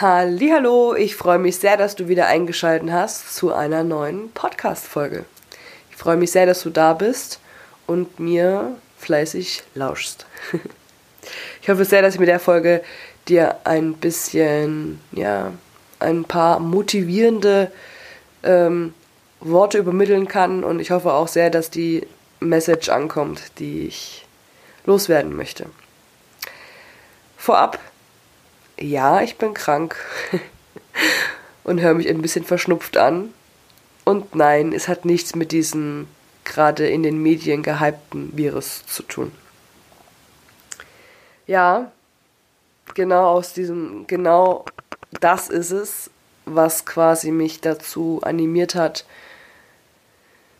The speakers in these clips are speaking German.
Hallo, ich freue mich sehr, dass du wieder eingeschaltet hast zu einer neuen Podcast Folge. Ich freue mich sehr, dass du da bist und mir fleißig lauschst. Ich hoffe sehr, dass ich mit der Folge dir ein bisschen, ja, ein paar motivierende ähm, Worte übermitteln kann und ich hoffe auch sehr, dass die Message ankommt, die ich loswerden möchte. Vorab, ja, ich bin krank und höre mich ein bisschen verschnupft an. Und nein, es hat nichts mit diesem gerade in den Medien gehypten Virus zu tun. Ja, genau aus diesem, genau das ist es, was quasi mich dazu animiert hat,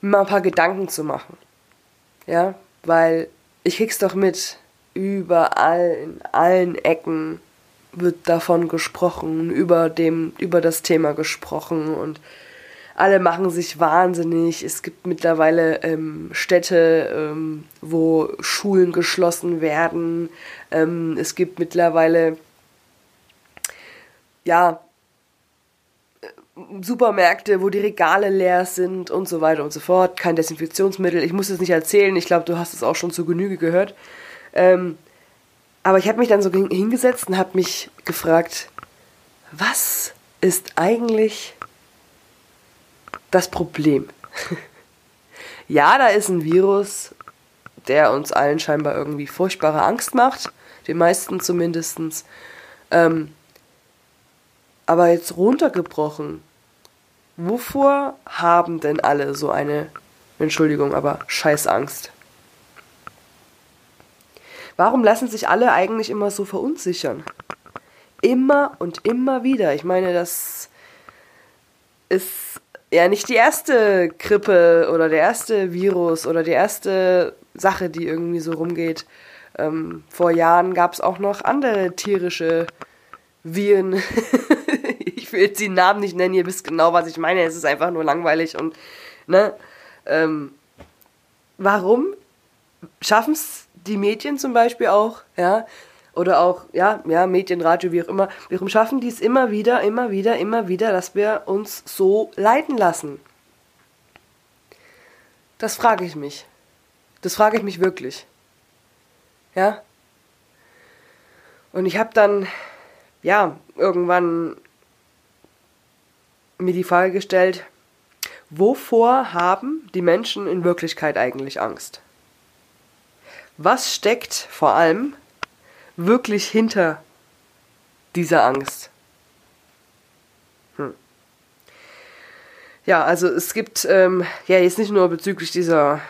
mir mal ein paar Gedanken zu machen. Ja, weil ich krieg's doch mit, überall, in allen Ecken wird davon gesprochen, über dem, über das Thema gesprochen und alle machen sich wahnsinnig. Es gibt mittlerweile ähm, Städte, ähm, wo Schulen geschlossen werden. Ähm, es gibt mittlerweile ja Supermärkte, wo die Regale leer sind und so weiter und so fort. Kein Desinfektionsmittel. Ich muss es nicht erzählen. Ich glaube, du hast es auch schon zu Genüge gehört. Ähm, aber ich habe mich dann so hingesetzt und habe mich gefragt, was ist eigentlich das Problem? ja, da ist ein Virus, der uns allen scheinbar irgendwie furchtbare Angst macht, den meisten zumindest. Ähm, aber jetzt runtergebrochen, wovor haben denn alle so eine, Entschuldigung, aber Scheißangst? Warum lassen sich alle eigentlich immer so verunsichern? Immer und immer wieder. Ich meine, das ist ja nicht die erste Grippe oder der erste Virus oder die erste Sache, die irgendwie so rumgeht. Ähm, vor Jahren gab es auch noch andere tierische Viren. ich will jetzt die Namen nicht nennen, ihr wisst genau, was ich meine. Es ist einfach nur langweilig und, ne? Ähm, warum schaffen es die Medien zum Beispiel auch, ja, oder auch, ja, ja, Medien, Radio, wie auch immer, warum schaffen die es immer wieder, immer wieder, immer wieder, dass wir uns so leiten lassen? Das frage ich mich. Das frage ich mich wirklich. Ja? Und ich habe dann, ja, irgendwann mir die Frage gestellt, wovor haben die Menschen in Wirklichkeit eigentlich Angst? Was steckt vor allem wirklich hinter dieser Angst? Hm. Ja, also es gibt ähm, ja jetzt nicht nur bezüglich dieser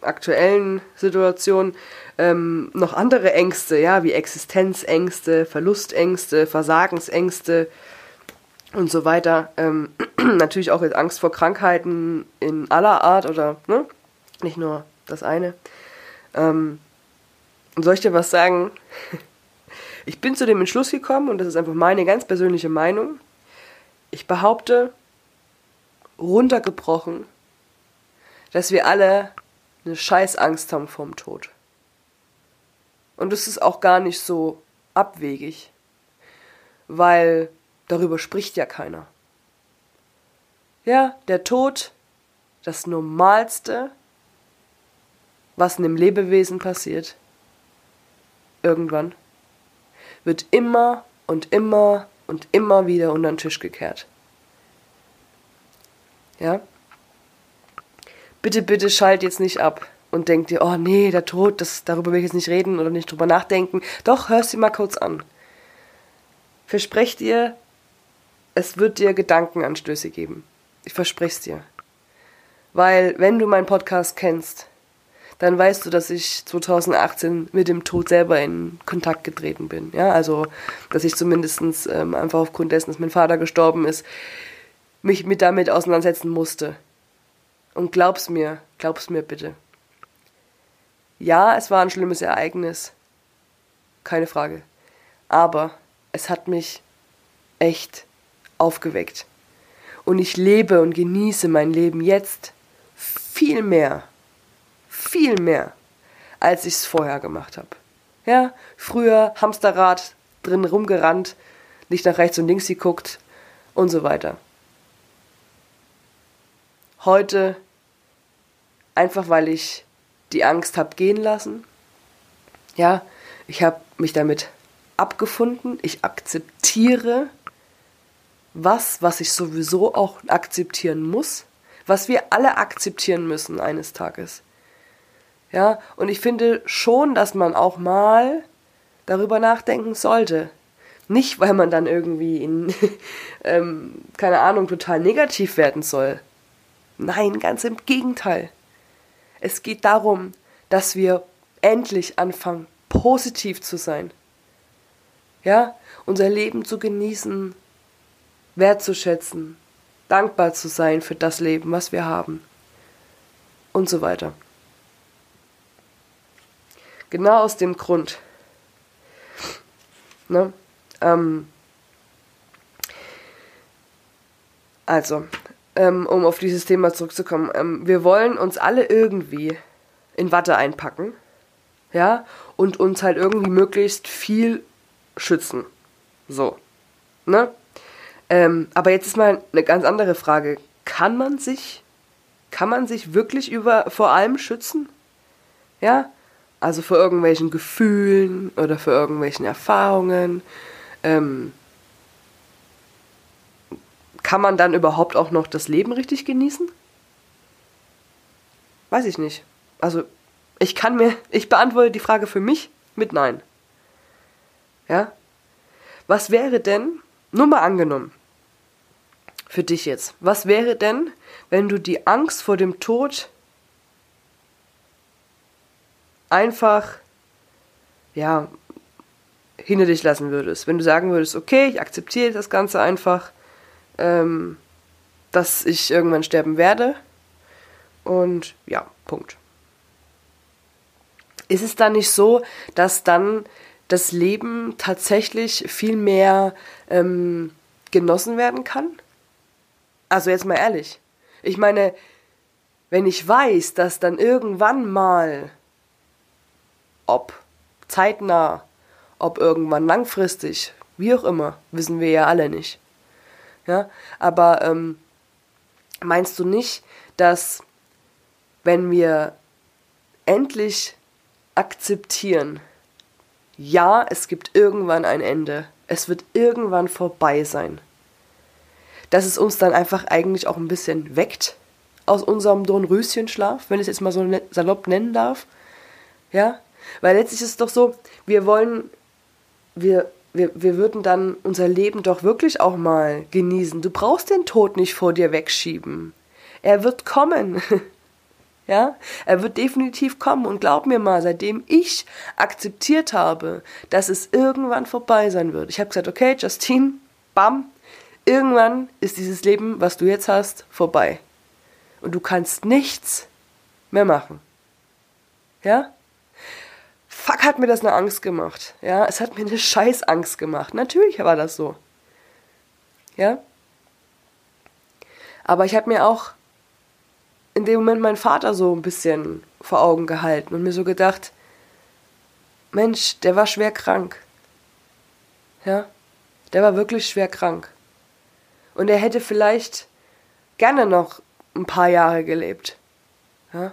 aktuellen Situation ähm, noch andere Ängste, ja, wie Existenzängste, Verlustängste, Versagensängste und so weiter. Ähm, natürlich auch jetzt Angst vor Krankheiten in aller Art oder ne? nicht nur das eine. Ähm, soll ich dir was sagen? Ich bin zu dem Entschluss gekommen, und das ist einfach meine ganz persönliche Meinung. Ich behaupte, runtergebrochen, dass wir alle eine Scheißangst haben vorm Tod. Und das ist auch gar nicht so abwegig, weil darüber spricht ja keiner. Ja, der Tod, das Normalste, was einem Lebewesen passiert, irgendwann, wird immer und immer und immer wieder unter den Tisch gekehrt. Ja? Bitte, bitte schalt jetzt nicht ab und denk dir, oh nee, der Tod, das, darüber will ich jetzt nicht reden oder nicht drüber nachdenken. Doch, hörst dir mal kurz an. Versprech dir, es wird dir Gedankenanstöße geben. Ich verspreche es dir. Weil, wenn du meinen Podcast kennst, dann weißt du, dass ich 2018 mit dem Tod selber in Kontakt getreten bin. Ja, also, dass ich zumindest ähm, einfach aufgrund dessen, dass mein Vater gestorben ist, mich mit damit auseinandersetzen musste. Und glaub's mir, glaub's mir bitte. Ja, es war ein schlimmes Ereignis. Keine Frage. Aber es hat mich echt aufgeweckt. Und ich lebe und genieße mein Leben jetzt viel mehr viel mehr, als ich es vorher gemacht habe. Ja, früher Hamsterrad drin rumgerannt, nicht nach rechts und links geguckt und so weiter. Heute einfach weil ich die Angst habe gehen lassen. Ja, ich habe mich damit abgefunden. Ich akzeptiere was, was ich sowieso auch akzeptieren muss, was wir alle akzeptieren müssen eines Tages. Ja, und ich finde schon, dass man auch mal darüber nachdenken sollte. Nicht, weil man dann irgendwie in, ähm, keine Ahnung, total negativ werden soll. Nein, ganz im Gegenteil. Es geht darum, dass wir endlich anfangen, positiv zu sein. Ja, unser Leben zu genießen, wertzuschätzen, dankbar zu sein für das Leben, was wir haben und so weiter. Genau aus dem Grund. Ne? Ähm, also, ähm, um auf dieses Thema zurückzukommen, ähm, wir wollen uns alle irgendwie in Watte einpacken, ja, und uns halt irgendwie möglichst viel schützen. So, ne? Ähm, aber jetzt ist mal eine ganz andere Frage. Kann man sich, kann man sich wirklich über, vor allem schützen? Ja? Also vor irgendwelchen Gefühlen oder vor irgendwelchen Erfahrungen. Ähm, kann man dann überhaupt auch noch das Leben richtig genießen? Weiß ich nicht. Also, ich kann mir, ich beantworte die Frage für mich mit Nein. Ja? Was wäre denn, nur mal angenommen, für dich jetzt, was wäre denn, wenn du die Angst vor dem Tod einfach, ja, hinter dich lassen würdest? Wenn du sagen würdest, okay, ich akzeptiere das Ganze einfach, ähm, dass ich irgendwann sterben werde. Und ja, Punkt. Ist es dann nicht so, dass dann das Leben tatsächlich viel mehr ähm, genossen werden kann? Also jetzt mal ehrlich. Ich meine, wenn ich weiß, dass dann irgendwann mal, ob zeitnah, ob irgendwann langfristig, wie auch immer, wissen wir ja alle nicht. Ja, aber ähm, meinst du nicht, dass wenn wir endlich akzeptieren, ja, es gibt irgendwann ein Ende, es wird irgendwann vorbei sein, dass es uns dann einfach eigentlich auch ein bisschen weckt aus unserem Dornröschenschlaf, wenn ich es jetzt mal so ne-, salopp nennen darf. Ja, weil letztlich ist es doch so, wir wollen, wir wir, wir würden dann unser Leben doch wirklich auch mal genießen. Du brauchst den Tod nicht vor dir wegschieben. Er wird kommen. ja, er wird definitiv kommen. Und glaub mir mal, seitdem ich akzeptiert habe, dass es irgendwann vorbei sein wird. Ich habe gesagt, okay, Justine, bam, irgendwann ist dieses Leben, was du jetzt hast, vorbei. Und du kannst nichts mehr machen. Ja? Fuck, hat mir das eine Angst gemacht. Ja, es hat mir eine scheiß Angst gemacht. Natürlich war das so. Ja. Aber ich habe mir auch in dem Moment meinen Vater so ein bisschen vor Augen gehalten und mir so gedacht, Mensch, der war schwer krank. Ja, der war wirklich schwer krank. Und er hätte vielleicht gerne noch ein paar Jahre gelebt. Ja,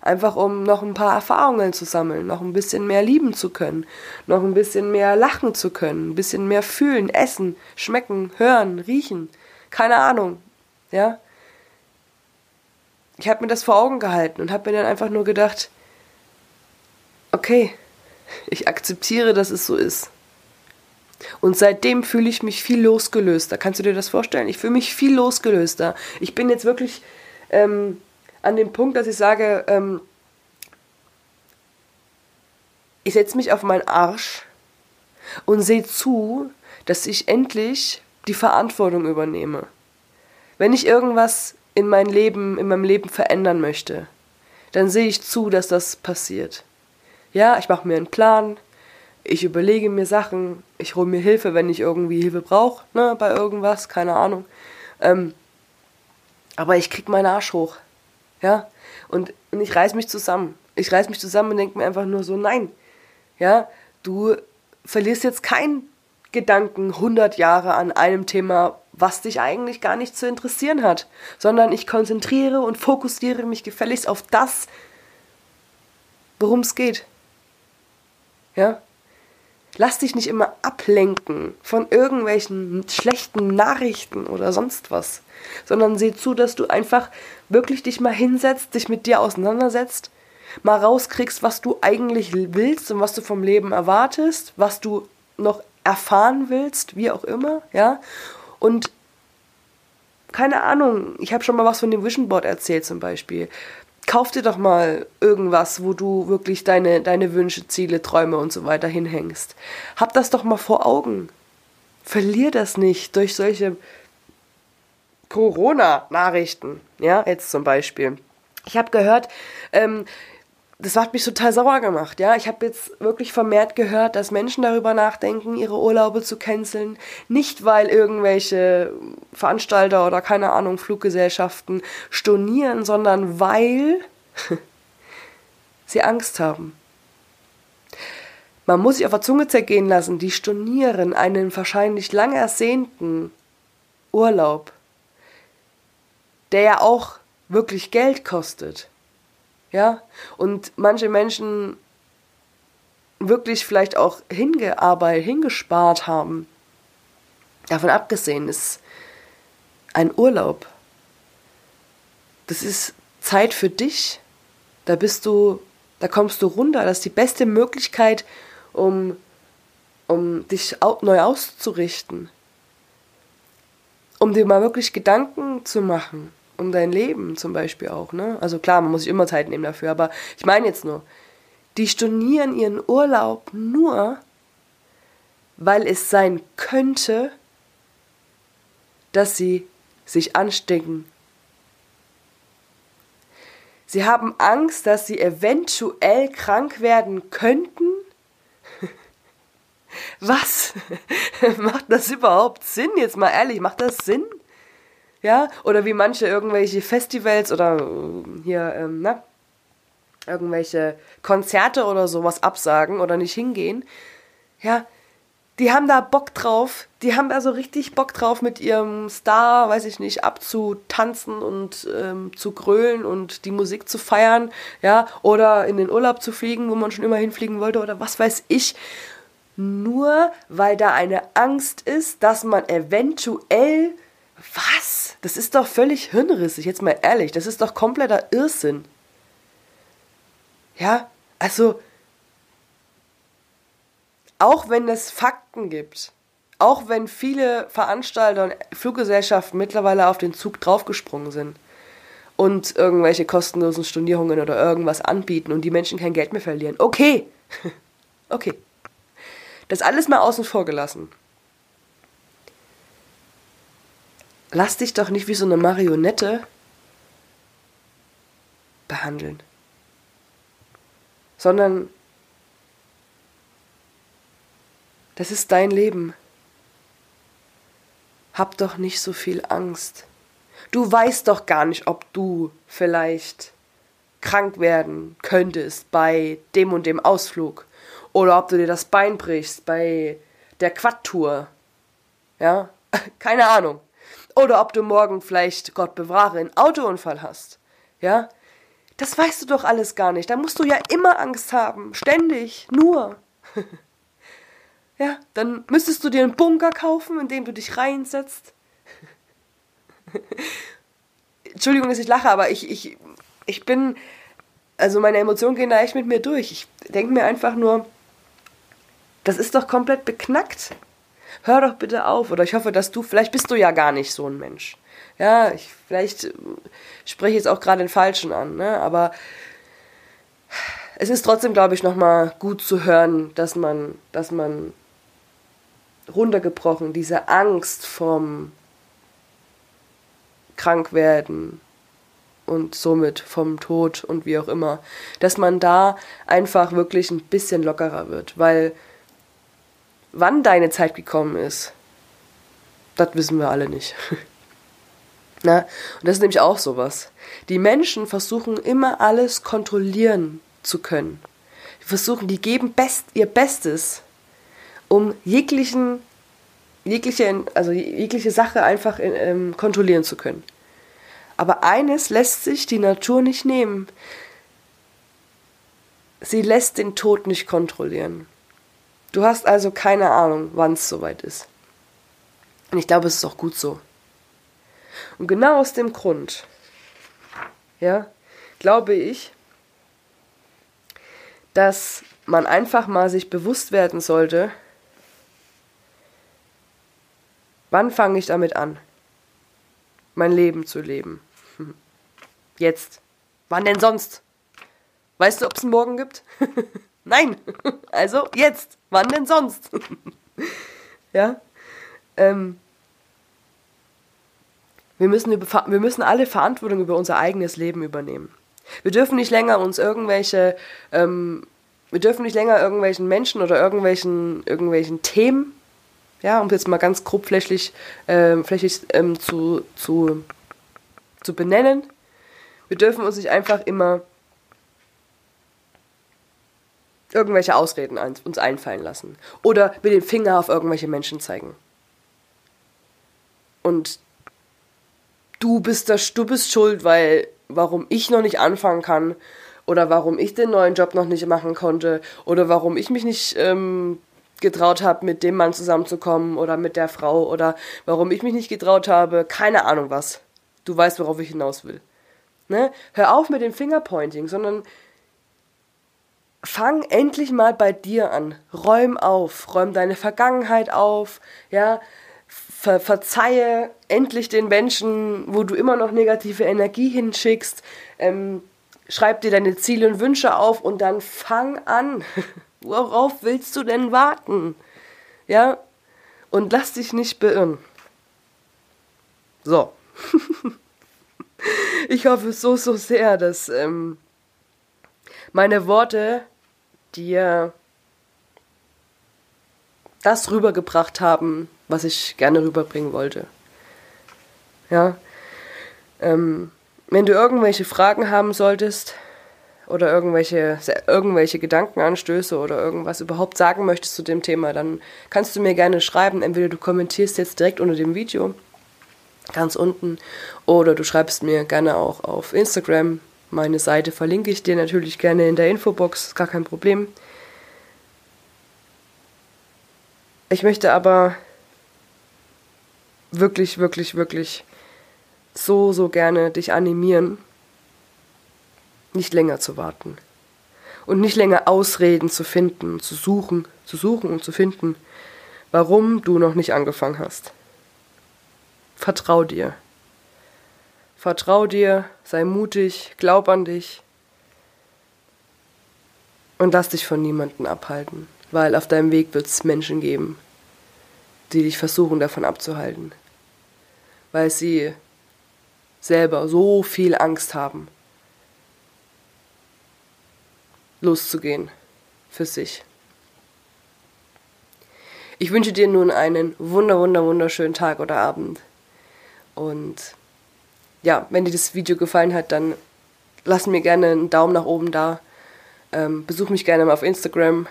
Einfach um noch ein paar Erfahrungen zu sammeln, noch ein bisschen mehr lieben zu können, noch ein bisschen mehr lachen zu können, ein bisschen mehr fühlen, essen, schmecken, hören, riechen. Keine Ahnung. Ja? Ich habe mir das vor Augen gehalten und habe mir dann einfach nur gedacht, okay, ich akzeptiere, dass es so ist. Und seitdem fühle ich mich viel losgelöster. Kannst du dir das vorstellen? Ich fühle mich viel losgelöster. Ich bin jetzt wirklich ähm, an dem Punkt, dass ich sage, ähm, ich setze mich auf meinen Arsch und sehe zu, dass ich endlich die Verantwortung übernehme. Wenn ich irgendwas in mein Leben, in meinem Leben verändern möchte, dann sehe ich zu, dass das passiert. Ja, ich mache mir einen Plan, ich überlege mir Sachen, ich hole mir Hilfe, wenn ich irgendwie Hilfe brauche, ne, bei irgendwas, keine Ahnung. Ähm, aber ich krieg meinen Arsch hoch. Ja, und, und ich reiß mich zusammen. Ich reiß mich zusammen und denke mir einfach nur so, nein, ja, du verlierst jetzt kein Gedanken 100 Jahre an einem Thema, was dich eigentlich gar nicht zu interessieren hat, sondern ich konzentriere und fokussiere mich gefälligst auf das, worum es geht. Ja? Lass dich nicht immer ablenken von irgendwelchen schlechten Nachrichten oder sonst was, sondern seh zu, dass du einfach wirklich dich mal hinsetzt, dich mit dir auseinandersetzt, mal rauskriegst, was du eigentlich willst und was du vom Leben erwartest, was du noch erfahren willst, wie auch immer, ja? Und keine Ahnung, ich habe schon mal was von dem Vision Board erzählt zum Beispiel kauf dir doch mal irgendwas, wo du wirklich deine, deine Wünsche, Ziele, Träume und so weiter hinhängst. Hab das doch mal vor Augen. Verlier das nicht durch solche Corona-Nachrichten. Ja, jetzt zum Beispiel. Ich habe gehört, ähm, das hat mich total sauer gemacht, ja. Ich habe jetzt wirklich vermehrt gehört, dass Menschen darüber nachdenken, ihre Urlaube zu canceln. Nicht, weil irgendwelche Veranstalter oder keine Ahnung, Fluggesellschaften stornieren, sondern weil sie Angst haben. Man muss sich auf der Zunge zergehen lassen, die stornieren einen wahrscheinlich lang ersehnten Urlaub, der ja auch wirklich Geld kostet. Ja, und manche Menschen wirklich vielleicht auch hingearbeitet, hingespart haben. Davon abgesehen ist ein Urlaub. Das ist Zeit für dich. Da bist du, da kommst du runter. Das ist die beste Möglichkeit, um, um dich neu auszurichten. Um dir mal wirklich Gedanken zu machen um dein Leben zum Beispiel auch, ne? Also klar, man muss sich immer Zeit nehmen dafür, aber ich meine jetzt nur, die stornieren ihren Urlaub nur, weil es sein könnte, dass sie sich anstecken. Sie haben Angst, dass sie eventuell krank werden könnten. Was? macht das überhaupt Sinn? Jetzt mal ehrlich, macht das Sinn? Ja, oder wie manche irgendwelche Festivals oder äh, hier, ähm, na, irgendwelche Konzerte oder sowas absagen oder nicht hingehen. Ja, die haben da Bock drauf. Die haben da so richtig Bock drauf, mit ihrem Star, weiß ich nicht, abzutanzen und ähm, zu grölen und die Musik zu feiern, ja, oder in den Urlaub zu fliegen, wo man schon immer hinfliegen wollte, oder was weiß ich. Nur weil da eine Angst ist, dass man eventuell was? Das ist doch völlig hirnrissig, jetzt mal ehrlich. Das ist doch kompletter Irrsinn. Ja, also, auch wenn es Fakten gibt, auch wenn viele Veranstalter und Fluggesellschaften mittlerweile auf den Zug draufgesprungen sind und irgendwelche kostenlosen Stornierungen oder irgendwas anbieten und die Menschen kein Geld mehr verlieren. Okay. okay. Das alles mal außen vor gelassen. Lass dich doch nicht wie so eine Marionette behandeln, sondern das ist dein Leben. Hab doch nicht so viel Angst. Du weißt doch gar nicht, ob du vielleicht krank werden könntest bei dem und dem Ausflug oder ob du dir das Bein brichst bei der Quad-Tour. Ja, keine Ahnung. Oder ob du morgen vielleicht, Gott bewahre, einen Autounfall hast. Ja? Das weißt du doch alles gar nicht. Da musst du ja immer Angst haben. Ständig. Nur. ja, dann müsstest du dir einen Bunker kaufen, in dem du dich reinsetzt. Entschuldigung, dass ich lache, aber ich, ich, ich bin, also meine Emotionen gehen da echt mit mir durch. Ich denke mir einfach nur, das ist doch komplett beknackt hör doch bitte auf. Oder ich hoffe, dass du, vielleicht bist du ja gar nicht so ein Mensch. Ja, ich, vielleicht äh, spreche ich jetzt auch gerade den Falschen an, ne? aber es ist trotzdem, glaube ich, nochmal gut zu hören, dass man, dass man runtergebrochen diese Angst vom Krankwerden und somit vom Tod und wie auch immer, dass man da einfach wirklich ein bisschen lockerer wird, weil Wann deine Zeit gekommen ist, das wissen wir alle nicht. Na, und das ist nämlich auch sowas. Die Menschen versuchen immer alles kontrollieren zu können. Die versuchen, die geben best, ihr Bestes, um jeglichen jegliche, also jegliche Sache einfach in, ähm, kontrollieren zu können. Aber eines lässt sich die Natur nicht nehmen. Sie lässt den Tod nicht kontrollieren. Du hast also keine Ahnung, wann es soweit ist. Und ich glaube, es ist auch gut so. Und genau aus dem Grund, ja, glaube ich, dass man einfach mal sich bewusst werden sollte, wann fange ich damit an, mein Leben zu leben. Jetzt. Wann denn sonst? Weißt du, ob es einen Morgen gibt? Nein. Also jetzt. Wann denn sonst? ja. Ähm, wir müssen, über, wir müssen alle Verantwortung über unser eigenes Leben übernehmen. Wir dürfen nicht länger uns irgendwelche, ähm, wir dürfen nicht länger irgendwelchen Menschen oder irgendwelchen, irgendwelchen Themen, ja, um jetzt mal ganz grob flächig, äh, flächig ähm, zu, zu, zu benennen, wir dürfen uns nicht einfach immer irgendwelche Ausreden uns einfallen lassen. Oder mit dem Finger auf irgendwelche Menschen zeigen. Und du bist das, du bist schuld, weil warum ich noch nicht anfangen kann oder warum ich den neuen Job noch nicht machen konnte oder warum ich mich nicht ähm, getraut habe, mit dem Mann zusammenzukommen oder mit der Frau oder warum ich mich nicht getraut habe, keine Ahnung was. Du weißt, worauf ich hinaus will. Ne? Hör auf mit dem Fingerpointing, sondern fang endlich mal bei dir an. Räum auf, räum deine Vergangenheit auf, ja, ver verzeihe endlich den Menschen, wo du immer noch negative Energie hinschickst. Ähm, schreib dir deine Ziele und Wünsche auf und dann fang an. Worauf willst du denn warten? Ja? Und lass dich nicht beirren. So. ich hoffe so, so sehr, dass ähm, meine Worte dir das rübergebracht haben, was ich gerne rüberbringen wollte. Ja. Ähm, wenn du irgendwelche Fragen haben solltest oder irgendwelche, irgendwelche Gedankenanstöße oder irgendwas überhaupt sagen möchtest zu dem Thema, dann kannst du mir gerne schreiben. Entweder du kommentierst jetzt direkt unter dem Video ganz unten. Oder du schreibst mir gerne auch auf Instagram. Meine Seite verlinke ich dir natürlich gerne in der Infobox, gar kein Problem. Ich möchte aber wirklich, wirklich, wirklich so, so gerne dich animieren, nicht länger zu warten. Und nicht länger Ausreden zu finden, zu suchen, zu suchen und zu finden, warum du noch nicht angefangen hast. Vertrau dir. Vertrau dir, sei mutig, glaub an dich und lass dich von niemandem abhalten, weil auf deinem Weg wird es Menschen geben, die dich versuchen davon abzuhalten, weil sie selber so viel Angst haben, loszugehen für sich. Ich wünsche dir nun einen wunder, wunder, wunderschönen Tag oder Abend. Und ja, wenn dir das Video gefallen hat, dann lass mir gerne einen Daumen nach oben da. Ähm, besuch mich gerne mal auf Instagram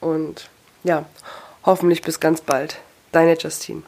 und ja, hoffentlich bis ganz bald. Deine Justine.